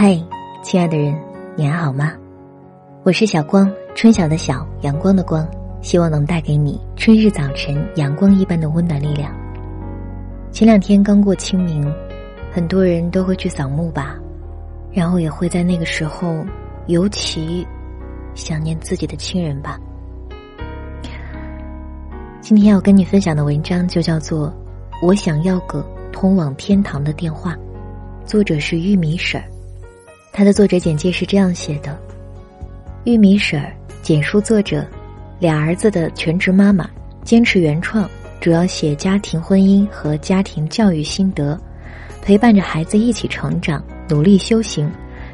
嗨，亲爱的人，你还好吗？我是小光，春晓的晓，阳光的光，希望能带给你春日早晨阳光一般的温暖力量。前两天刚过清明，很多人都会去扫墓吧，然后也会在那个时候尤其想念自己的亲人吧。今天要跟你分享的文章就叫做《我想要个通往天堂的电话》，作者是玉米婶儿。他的作者简介是这样写的：玉米婶儿，简书作者，俩儿子的全职妈妈，坚持原创，主要写家庭婚姻和家庭教育心得，陪伴着孩子一起成长，努力修行，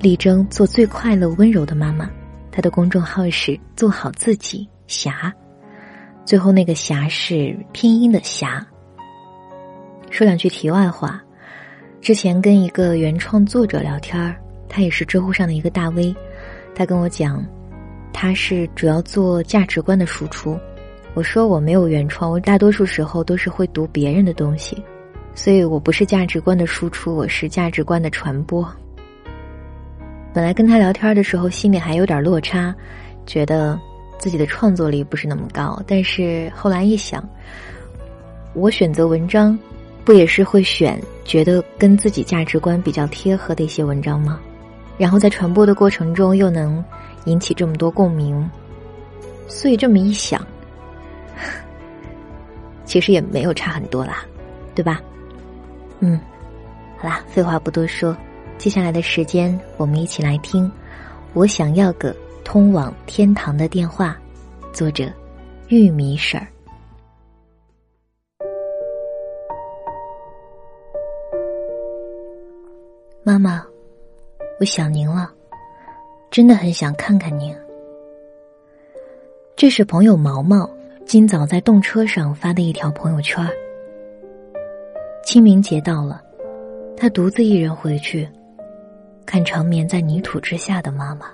力争做最快乐温柔的妈妈。他的公众号是做好自己霞，最后那个霞是拼音的霞。说两句题外话，之前跟一个原创作者聊天儿。他也是知乎上的一个大 V，他跟我讲，他是主要做价值观的输出。我说我没有原创，我大多数时候都是会读别人的东西，所以我不是价值观的输出，我是价值观的传播。本来跟他聊天的时候，心里还有点落差，觉得自己的创作力不是那么高。但是后来一想，我选择文章，不也是会选觉得跟自己价值观比较贴合的一些文章吗？然后在传播的过程中又能引起这么多共鸣，所以这么一想，其实也没有差很多啦，对吧？嗯，好啦，废话不多说，接下来的时间我们一起来听《我想要个通往天堂的电话》，作者玉米婶儿。妈妈。我想您了，真的很想看看您。这是朋友毛毛今早在动车上发的一条朋友圈。清明节到了，他独自一人回去，看长眠在泥土之下的妈妈。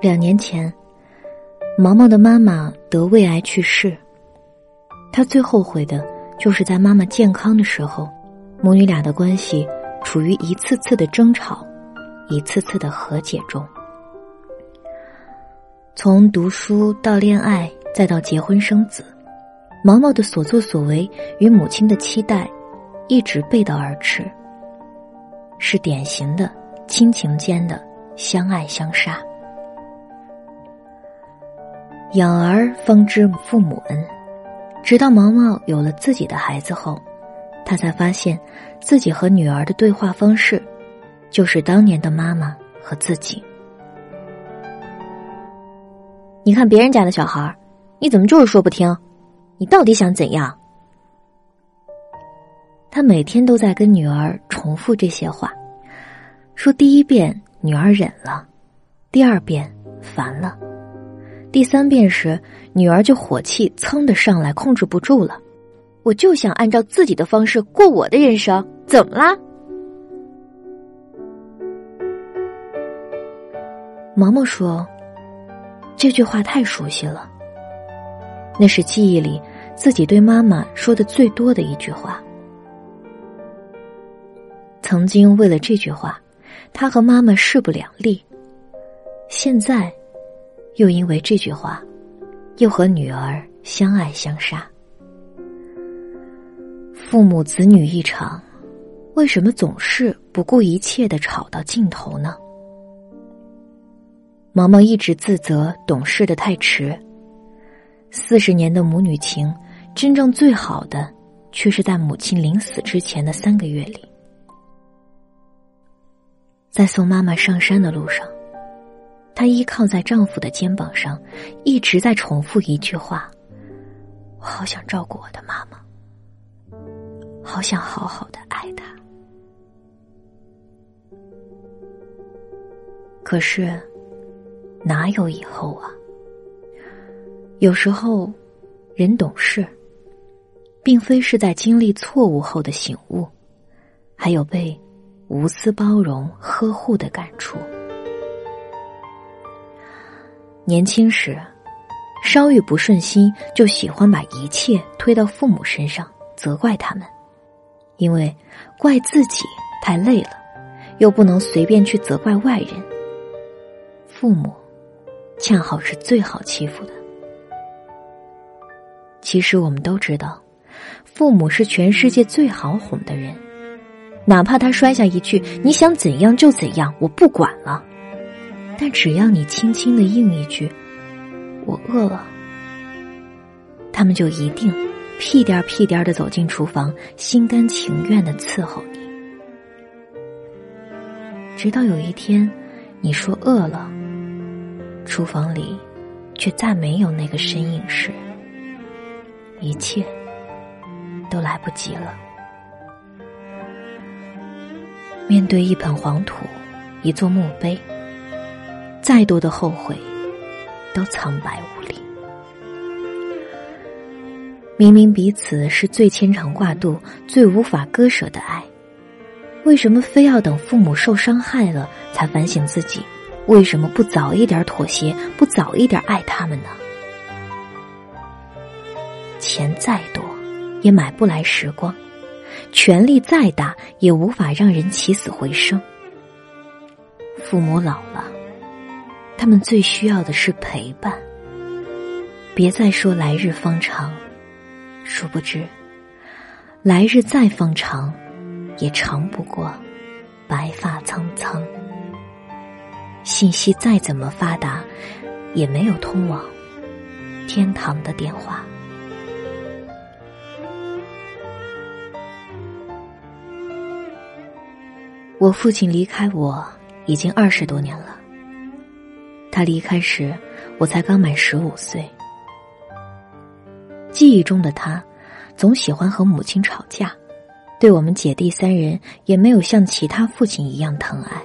两年前，毛毛的妈妈得胃癌去世，他最后悔的就是在妈妈健康的时候，母女俩的关系。处于一次次的争吵，一次次的和解中。从读书到恋爱，再到结婚生子，毛毛的所作所为与母亲的期待，一直背道而驰。是典型的亲情间的相爱相杀。养儿方知父母恩，直到毛毛有了自己的孩子后。他才发现，自己和女儿的对话方式，就是当年的妈妈和自己。你看别人家的小孩你怎么就是说不听？你到底想怎样？他每天都在跟女儿重复这些话，说第一遍女儿忍了，第二遍烦了，第三遍时女儿就火气噌的上来，控制不住了。我就想按照自己的方式过我的人生，怎么啦？毛毛说：“这句话太熟悉了，那是记忆里自己对妈妈说的最多的一句话。曾经为了这句话，他和妈妈势不两立；现在，又因为这句话，又和女儿相爱相杀。”父母子女一场，为什么总是不顾一切的吵到尽头呢？毛毛一直自责懂事的太迟。四十年的母女情，真正最好的，却是在母亲临死之前的三个月里，在送妈妈上山的路上，她依靠在丈夫的肩膀上，一直在重复一句话：“我好想照顾我的妈妈。”好想好好的爱他，可是哪有以后啊？有时候，人懂事，并非是在经历错误后的醒悟，还有被无私包容呵护的感触。年轻时，稍遇不顺心，就喜欢把一切推到父母身上，责怪他们。因为怪自己太累了，又不能随便去责怪外人。父母，恰好是最好欺负的。其实我们都知道，父母是全世界最好哄的人，哪怕他摔下一句“你想怎样就怎样，我不管了”，但只要你轻轻的应一句“我饿了”，他们就一定屁颠屁颠的走进厨房，心甘情愿的伺候你，直到有一天你说饿了，厨房里却再没有那个身影时。一切都来不及了。面对一盆黄土，一座墓碑，再多的后悔都苍白无力。明明彼此是最牵肠挂肚、最无法割舍的爱，为什么非要等父母受伤害了才反省自己？为什么不早一点妥协，不早一点爱他们呢？钱再多，也买不来时光；权力再大，也无法让人起死回生。父母老了，他们最需要的是陪伴。别再说来日方长，殊不知，来日再方长，也长不过白发苍苍。信息再怎么发达，也没有通往天堂的电话。我父亲离开我已经二十多年了。他离开时，我才刚满十五岁。记忆中的他，总喜欢和母亲吵架，对我们姐弟三人也没有像其他父亲一样疼爱。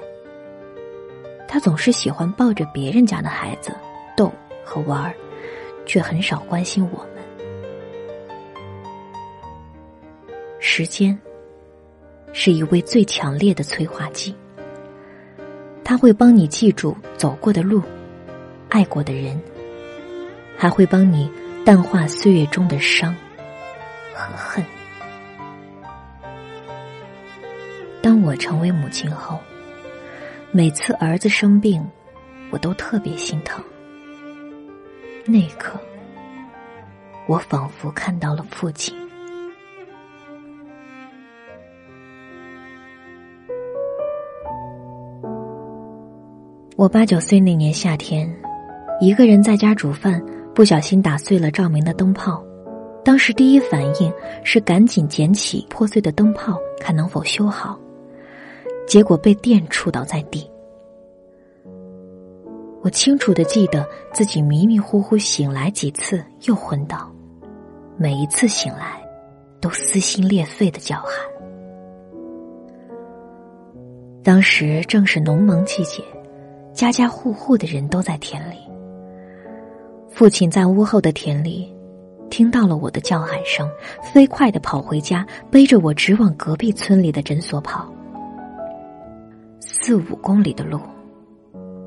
他总是喜欢抱着别人家的孩子逗和玩儿，却很少关心我们。时间。是一位最强烈的催化剂，他会帮你记住走过的路、爱过的人，还会帮你淡化岁月中的伤和恨。当我成为母亲后，每次儿子生病，我都特别心疼。那一刻，我仿佛看到了父亲。我八九岁那年夏天，一个人在家煮饭，不小心打碎了照明的灯泡。当时第一反应是赶紧捡起破碎的灯泡，看能否修好。结果被电触倒在地。我清楚的记得自己迷迷糊糊醒来几次，又昏倒，每一次醒来，都撕心裂肺的叫喊。当时正是农忙季节。家家户户的人都在田里。父亲在屋后的田里，听到了我的叫喊声，飞快的跑回家，背着我直往隔壁村里的诊所跑。四五公里的路，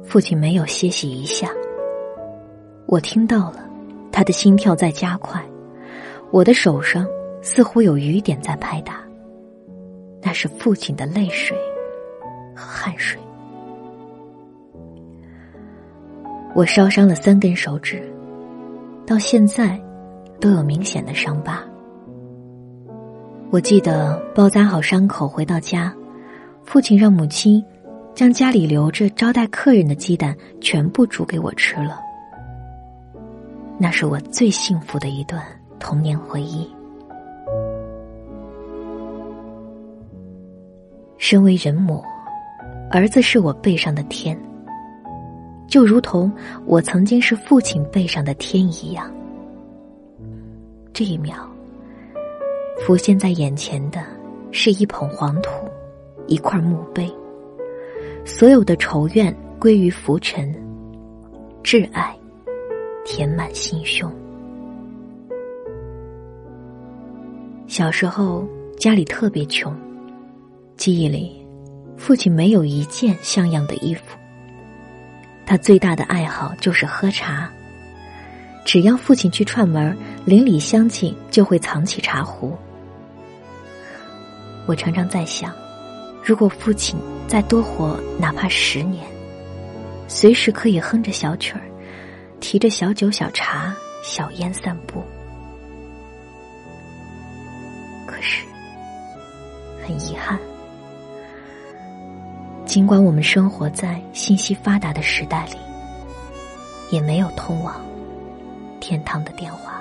父亲没有歇息一下。我听到了，他的心跳在加快，我的手上似乎有雨点在拍打，那是父亲的泪水和汗水。我烧伤了三根手指，到现在都有明显的伤疤。我记得包扎好伤口回到家，父亲让母亲将家里留着招待客人的鸡蛋全部煮给我吃了。那是我最幸福的一段童年回忆。身为人母，儿子是我背上的天。就如同我曾经是父亲背上的天一样，这一秒浮现在眼前的是一捧黄土，一块墓碑，所有的仇怨归于浮尘，挚爱填满心胸。小时候家里特别穷，记忆里父亲没有一件像样的衣服。他最大的爱好就是喝茶。只要父亲去串门，邻里乡亲就会藏起茶壶。我常常在想，如果父亲再多活哪怕十年，随时可以哼着小曲儿，提着小酒、小茶、小烟散步。可是，很遗憾，尽管我们生活在信息发达的时代里，也没有通往天堂的电话。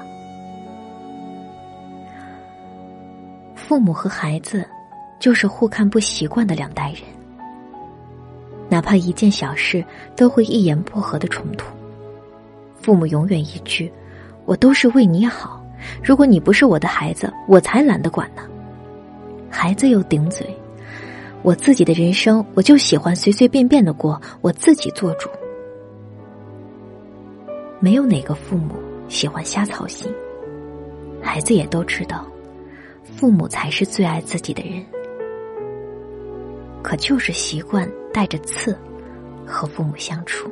父母和孩子，就是互看不习惯的两代人。哪怕一件小事，都会一言不合的冲突。父母永远一句：“我都是为你好，如果你不是我的孩子，我才懒得管呢。”孩子又顶嘴：“我自己的人生，我就喜欢随随便便的过，我自己做主。”没有哪个父母喜欢瞎操心，孩子也都知道。父母才是最爱自己的人，可就是习惯带着刺和父母相处，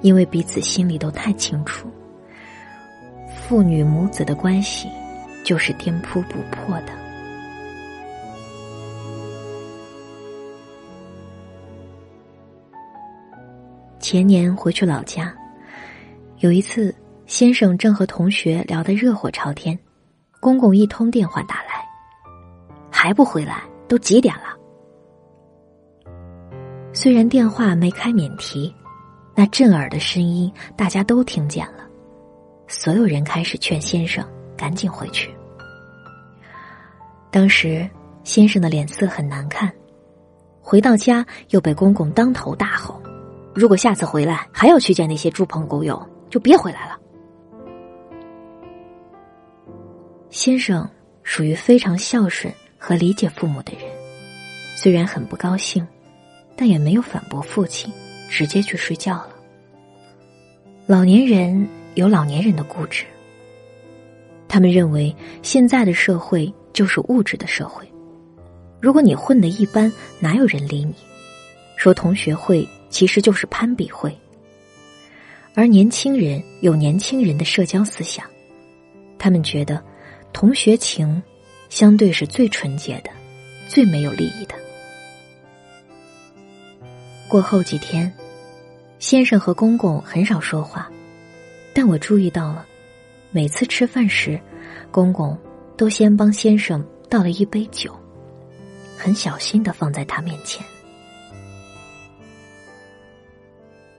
因为彼此心里都太清楚，父女母子的关系就是颠扑不破的。前年回去老家，有一次，先生正和同学聊得热火朝天。公公一通电话打来，还不回来？都几点了？虽然电话没开免提，那震耳的声音大家都听见了。所有人开始劝先生赶紧回去。当时先生的脸色很难看，回到家又被公公当头大吼：“如果下次回来还要去见那些猪朋狗友，就别回来了。”先生属于非常孝顺和理解父母的人，虽然很不高兴，但也没有反驳父亲，直接去睡觉了。老年人有老年人的固执，他们认为现在的社会就是物质的社会，如果你混得一般，哪有人理你？说同学会其实就是攀比会，而年轻人有年轻人的社交思想，他们觉得。同学情，相对是最纯洁的，最没有利益的。过后几天，先生和公公很少说话，但我注意到了，每次吃饭时，公公都先帮先生倒了一杯酒，很小心的放在他面前。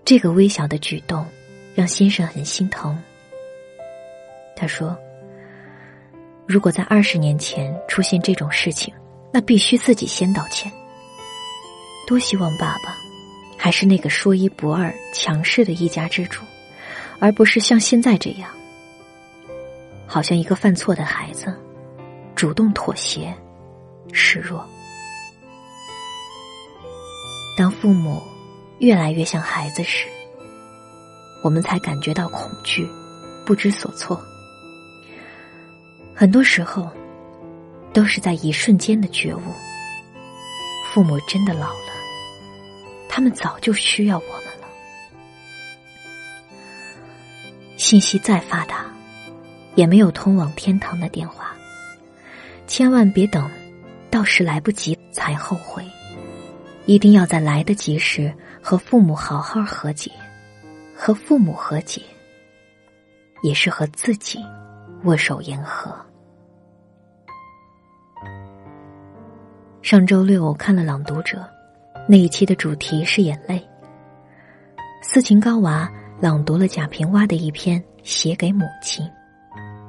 这个微小的举动，让先生很心疼。他说。如果在二十年前出现这种事情，那必须自己先道歉。多希望爸爸还是那个说一不二、强势的一家之主，而不是像现在这样，好像一个犯错的孩子，主动妥协、示弱。当父母越来越像孩子时，我们才感觉到恐惧、不知所措。很多时候，都是在一瞬间的觉悟。父母真的老了，他们早就需要我们了。信息再发达，也没有通往天堂的电话。千万别等到时来不及才后悔，一定要在来得及时和父母好好和解。和父母和解，也是和自己。握手言和。上周六我看了《朗读者》，那一期的主题是眼泪。斯琴高娃朗读了贾平凹的一篇《写给母亲》，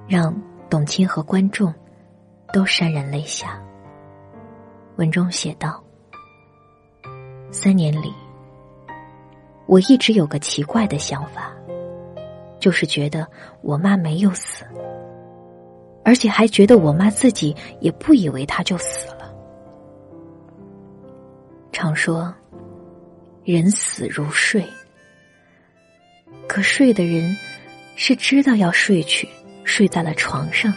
让董卿和观众都潸然泪下。文中写道：“三年里，我一直有个奇怪的想法，就是觉得我妈没有死。”而且还觉得我妈自己也不以为她就死了。常说，人死如睡，可睡的人是知道要睡去，睡在了床上，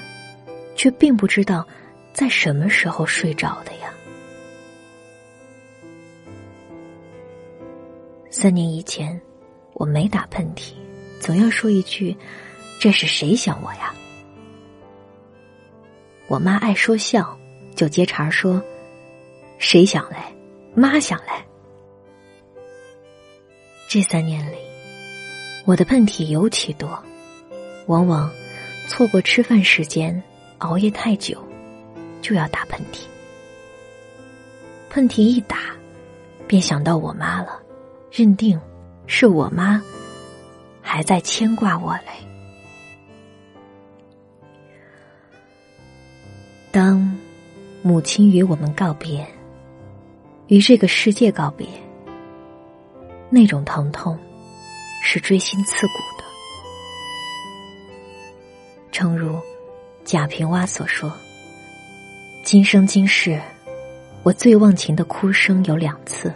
却并不知道在什么时候睡着的呀。三年以前，我没打喷嚏，总要说一句：“这是谁想我呀？”我妈爱说笑，就接茬说：“谁想来？妈想来。这三年里，我的喷嚏尤其多，往往错过吃饭时间，熬夜太久，就要打喷嚏。喷嚏一打，便想到我妈了，认定是我妈还在牵挂我嘞。当母亲与我们告别。与这个世界告别，那种疼痛是锥心刺骨的。诚如贾平凹所说：“今生今世，我最忘情的哭声有两次，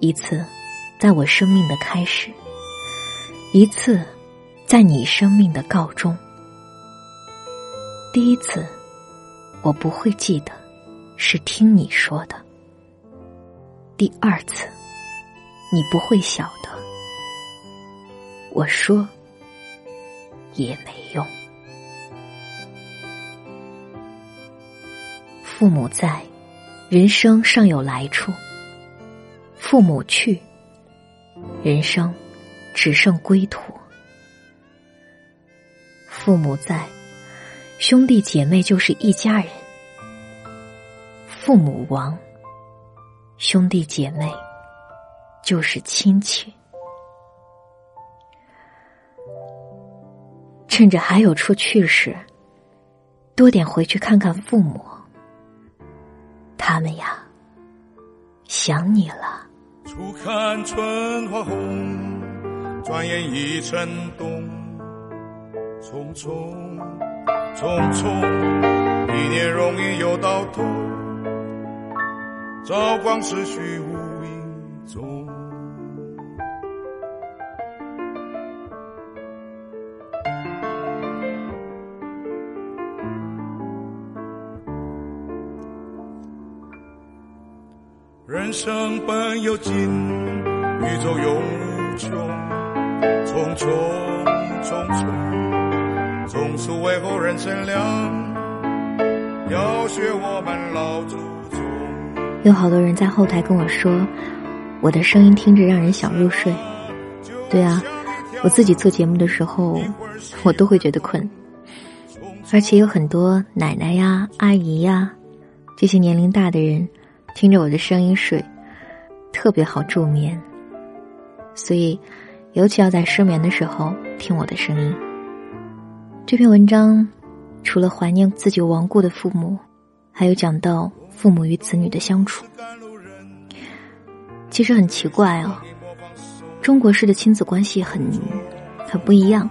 一次在我生命的开始，一次在你生命的告终。第一次，我不会记得。”是听你说的。第二次，你不会晓得。我说也没用。父母在，人生尚有来处；父母去，人生只剩归途。父母在，兄弟姐妹就是一家人。父母亡，兄弟姐妹就是亲戚。趁着还有处去时，多点回去看看父母。他们呀，想你了。初看春花红，转眼已成冬。匆匆匆匆，一年容易又到头。朝光是虚无人生本有尽，宇宙永无穷，匆匆匆匆，总是为后人乘凉，要学我们老祖宗。有好多人在后台跟我说，我的声音听着让人想入睡。对啊，我自己做节目的时候，我都会觉得困。而且有很多奶奶呀、阿姨呀，这些年龄大的人，听着我的声音睡，特别好助眠。所以，尤其要在失眠的时候听我的声音。这篇文章，除了怀念自己亡故的父母，还有讲到。父母与子女的相处，其实很奇怪哦。中国式的亲子关系很很不一样，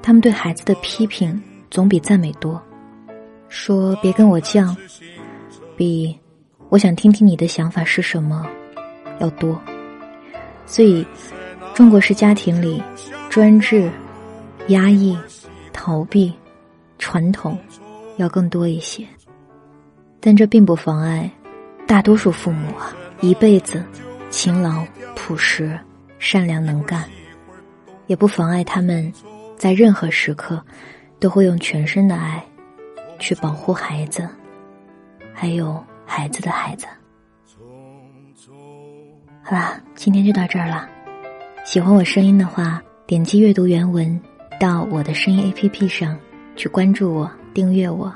他们对孩子的批评总比赞美多，说别跟我犟，比我想听听你的想法是什么要多。所以，中国式家庭里专制、压抑、逃避、传统要更多一些。但这并不妨碍，大多数父母啊，一辈子勤劳、朴实、善良、能干，也不妨碍他们在任何时刻都会用全身的爱去保护孩子，还有孩子的孩子。好啦，今天就到这儿了。喜欢我声音的话，点击阅读原文到我的声音 APP 上去关注我、订阅我。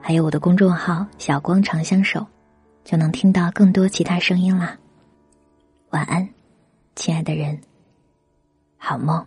还有我的公众号“小光长相守”，就能听到更多其他声音啦。晚安，亲爱的人，好梦。